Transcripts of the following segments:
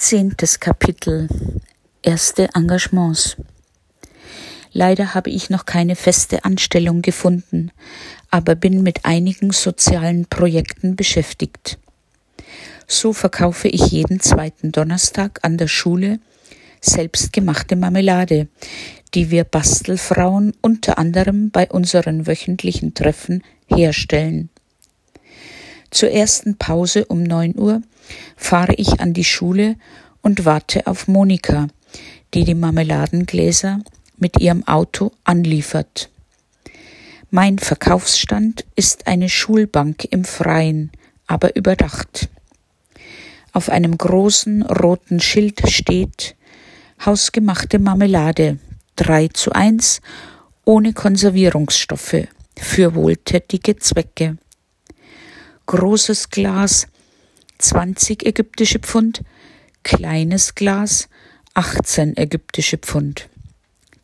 Zehntes Kapitel Erste Engagements Leider habe ich noch keine feste Anstellung gefunden, aber bin mit einigen sozialen Projekten beschäftigt. So verkaufe ich jeden zweiten Donnerstag an der Schule selbstgemachte Marmelade, die wir Bastelfrauen unter anderem bei unseren wöchentlichen Treffen herstellen. Zur ersten Pause um neun Uhr fahre ich an die Schule und warte auf Monika, die die Marmeladengläser mit ihrem Auto anliefert. Mein Verkaufsstand ist eine Schulbank im Freien, aber überdacht. Auf einem großen roten Schild steht Hausgemachte Marmelade 3 zu 1 ohne Konservierungsstoffe für wohltätige Zwecke. Großes Glas 20 ägyptische Pfund, kleines Glas 18 ägyptische Pfund.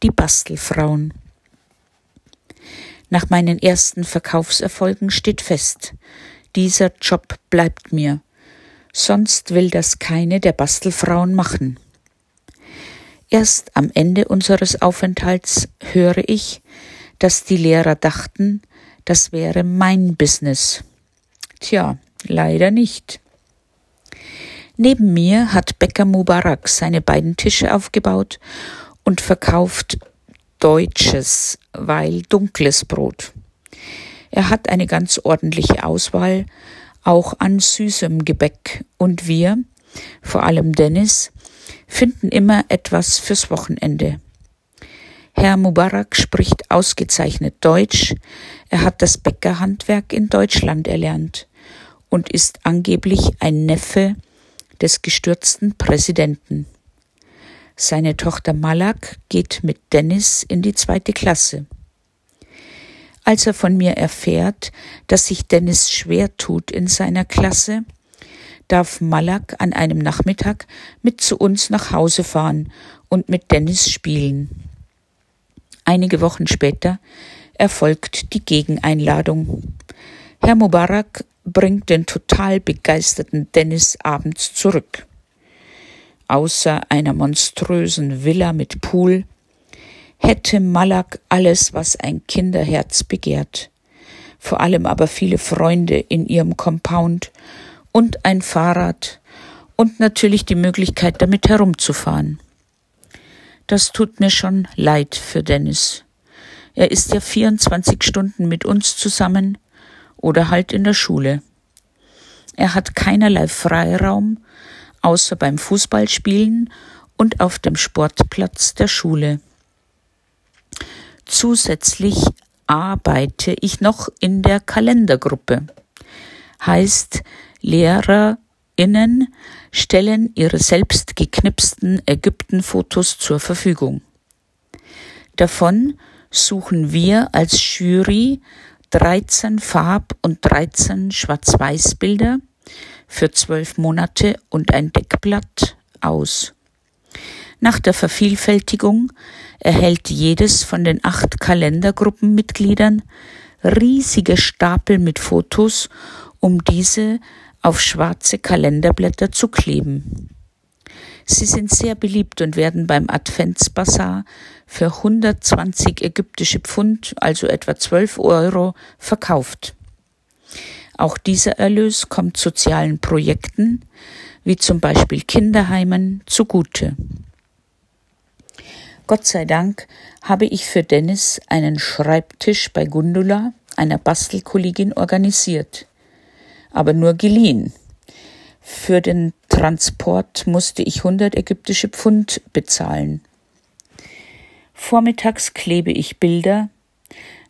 Die Bastelfrauen. Nach meinen ersten Verkaufserfolgen steht fest, dieser Job bleibt mir, sonst will das keine der Bastelfrauen machen. Erst am Ende unseres Aufenthalts höre ich, dass die Lehrer dachten, das wäre mein Business. Tja, leider nicht. Neben mir hat Bäcker Mubarak seine beiden Tische aufgebaut und verkauft deutsches, weil dunkles Brot. Er hat eine ganz ordentliche Auswahl, auch an süßem Gebäck, und wir, vor allem Dennis, finden immer etwas fürs Wochenende. Herr Mubarak spricht ausgezeichnet Deutsch, er hat das Bäckerhandwerk in Deutschland erlernt und ist angeblich ein Neffe des gestürzten Präsidenten. Seine Tochter Malak geht mit Dennis in die zweite Klasse. Als er von mir erfährt, dass sich Dennis schwer tut in seiner Klasse, darf Malak an einem Nachmittag mit zu uns nach Hause fahren und mit Dennis spielen. Einige Wochen später erfolgt die Gegeneinladung. Herr Mubarak bringt den total begeisterten Dennis abends zurück. Außer einer monströsen Villa mit Pool hätte Malak alles, was ein Kinderherz begehrt, vor allem aber viele Freunde in ihrem Compound und ein Fahrrad und natürlich die Möglichkeit, damit herumzufahren. Das tut mir schon leid für Dennis. Er ist ja 24 Stunden mit uns zusammen oder halt in der Schule. Er hat keinerlei Freiraum, außer beim Fußballspielen und auf dem Sportplatz der Schule. Zusätzlich arbeite ich noch in der Kalendergruppe. Heißt, LehrerInnen stellen ihre selbst geknipsten Ägyptenfotos zur Verfügung. Davon suchen wir als Jury 13 Farb- und 13 Schwarz-Weiß-Bilder für zwölf Monate und ein Deckblatt aus. Nach der Vervielfältigung erhält jedes von den acht Kalendergruppenmitgliedern riesige Stapel mit Fotos, um diese auf schwarze Kalenderblätter zu kleben. Sie sind sehr beliebt und werden beim Adventsbasar für 120 ägyptische Pfund, also etwa 12 Euro, verkauft. Auch dieser Erlös kommt sozialen Projekten, wie zum Beispiel Kinderheimen, zugute. Gott sei Dank habe ich für Dennis einen Schreibtisch bei Gundula, einer Bastelkollegin, organisiert, aber nur geliehen. Für den Transport musste ich 100 ägyptische Pfund bezahlen. Vormittags klebe ich Bilder,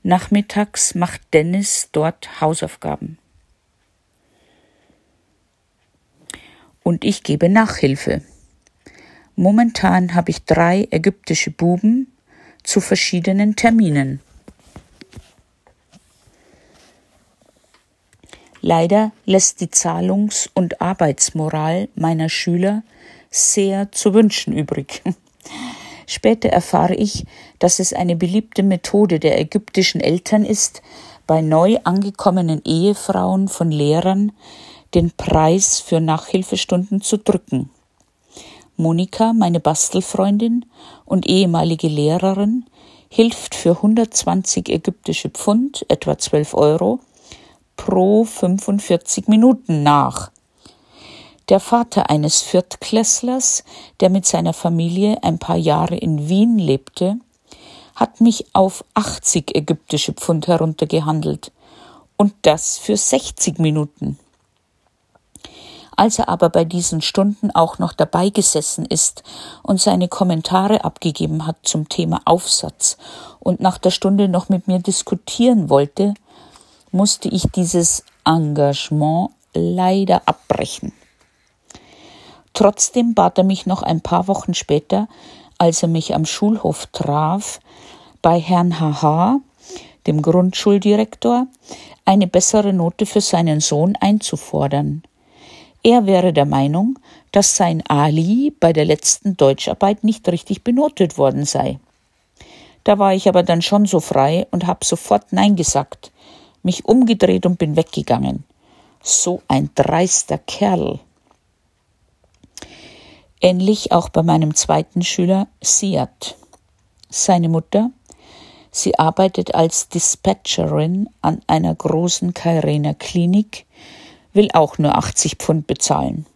nachmittags macht Dennis dort Hausaufgaben. Und ich gebe Nachhilfe. Momentan habe ich drei ägyptische Buben zu verschiedenen Terminen. Leider lässt die Zahlungs- und Arbeitsmoral meiner Schüler sehr zu wünschen übrig. Später erfahre ich, dass es eine beliebte Methode der ägyptischen Eltern ist, bei neu angekommenen Ehefrauen von Lehrern den Preis für Nachhilfestunden zu drücken. Monika, meine Bastelfreundin und ehemalige Lehrerin, hilft für 120 ägyptische Pfund, etwa 12 Euro, pro 45 Minuten nach. Der Vater eines Viertklässlers, der mit seiner Familie ein paar Jahre in Wien lebte, hat mich auf 80 ägyptische Pfund heruntergehandelt. Und das für 60 Minuten. Als er aber bei diesen Stunden auch noch dabei gesessen ist und seine Kommentare abgegeben hat zum Thema Aufsatz und nach der Stunde noch mit mir diskutieren wollte, musste ich dieses Engagement leider abbrechen. Trotzdem bat er mich noch ein paar Wochen später, als er mich am Schulhof traf, bei Herrn Haha, dem Grundschuldirektor, eine bessere Note für seinen Sohn einzufordern. Er wäre der Meinung, dass sein Ali bei der letzten Deutscharbeit nicht richtig benotet worden sei. Da war ich aber dann schon so frei und hab sofort Nein gesagt, mich umgedreht und bin weggegangen. So ein dreister Kerl. Ähnlich auch bei meinem zweiten Schüler Siad. Seine Mutter, sie arbeitet als Dispatcherin an einer großen Kairener Klinik, will auch nur 80 Pfund bezahlen.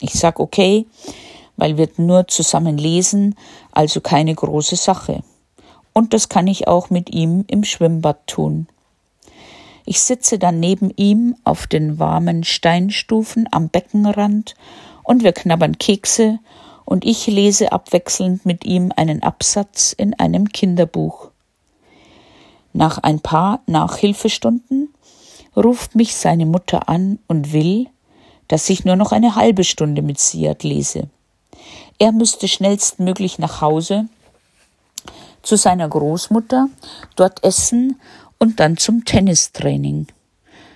Ich sag okay, weil wir nur zusammen lesen, also keine große Sache. Und das kann ich auch mit ihm im Schwimmbad tun. Ich sitze dann neben ihm auf den warmen Steinstufen am Beckenrand und wir knabbern Kekse und ich lese abwechselnd mit ihm einen Absatz in einem Kinderbuch. Nach ein paar Nachhilfestunden ruft mich seine Mutter an und will, dass ich nur noch eine halbe Stunde mit Siad lese. Er müsste schnellstmöglich nach Hause zu seiner Großmutter, dort essen und dann zum Tennistraining.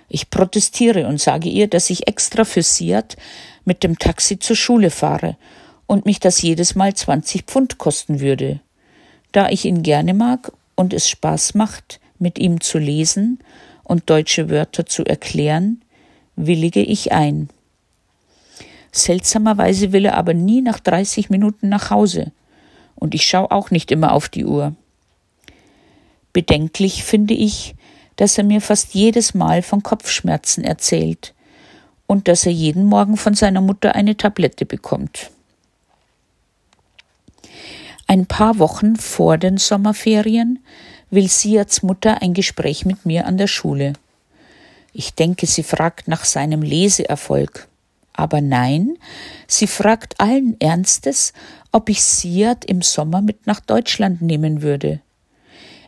Ich protestiere und sage ihr, dass ich extra für Siad mit dem Taxi zur Schule fahre und mich das jedes Mal 20 Pfund kosten würde. Da ich ihn gerne mag und es Spaß macht, mit ihm zu lesen und deutsche Wörter zu erklären, willige ich ein. Seltsamerweise will er aber nie nach 30 Minuten nach Hause, und ich schaue auch nicht immer auf die Uhr. Bedenklich finde ich, dass er mir fast jedes Mal von Kopfschmerzen erzählt und dass er jeden Morgen von seiner Mutter eine Tablette bekommt. Ein paar Wochen vor den Sommerferien will Siads Mutter ein Gespräch mit mir an der Schule. Ich denke, sie fragt nach seinem Leseerfolg. Aber nein, sie fragt allen Ernstes, ob ich Siad im Sommer mit nach Deutschland nehmen würde.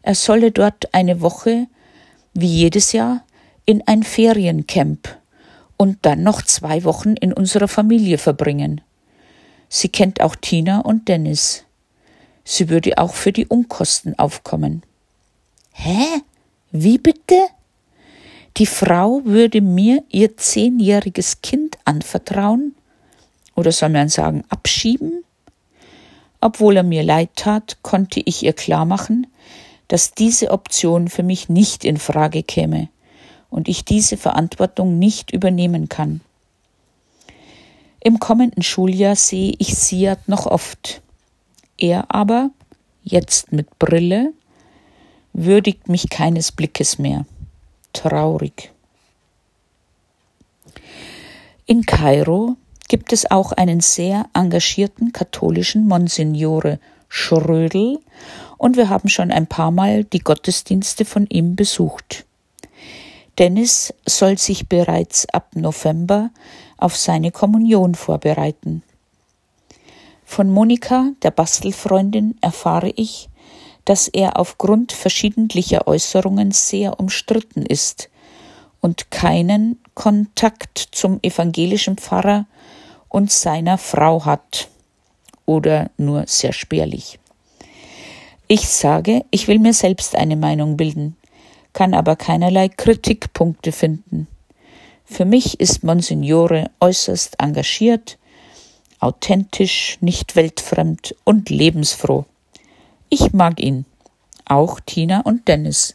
Er solle dort eine Woche, wie jedes Jahr, in ein Feriencamp und dann noch zwei Wochen in unserer Familie verbringen. Sie kennt auch Tina und Dennis. Sie würde auch für die Unkosten aufkommen. Hä? Wie bitte? Die Frau würde mir ihr zehnjähriges Kind anvertrauen? Oder soll man sagen, abschieben? Obwohl er mir leid tat, konnte ich ihr klarmachen, dass diese Option für mich nicht in Frage käme und ich diese Verantwortung nicht übernehmen kann. Im kommenden Schuljahr sehe ich Siad noch oft. Er aber, jetzt mit Brille, würdigt mich keines Blickes mehr. Traurig. In Kairo gibt es auch einen sehr engagierten katholischen Monsignore Schrödel und wir haben schon ein paar Mal die Gottesdienste von ihm besucht. Dennis soll sich bereits ab November auf seine Kommunion vorbereiten. Von Monika, der Bastelfreundin, erfahre ich, dass er aufgrund verschiedentlicher Äußerungen sehr umstritten ist und keinen Kontakt zum evangelischen Pfarrer und seiner Frau hat oder nur sehr spärlich. Ich sage, ich will mir selbst eine Meinung bilden, kann aber keinerlei Kritikpunkte finden. Für mich ist Monsignore äußerst engagiert, authentisch, nicht weltfremd und lebensfroh. Ich mag ihn, auch Tina und Dennis.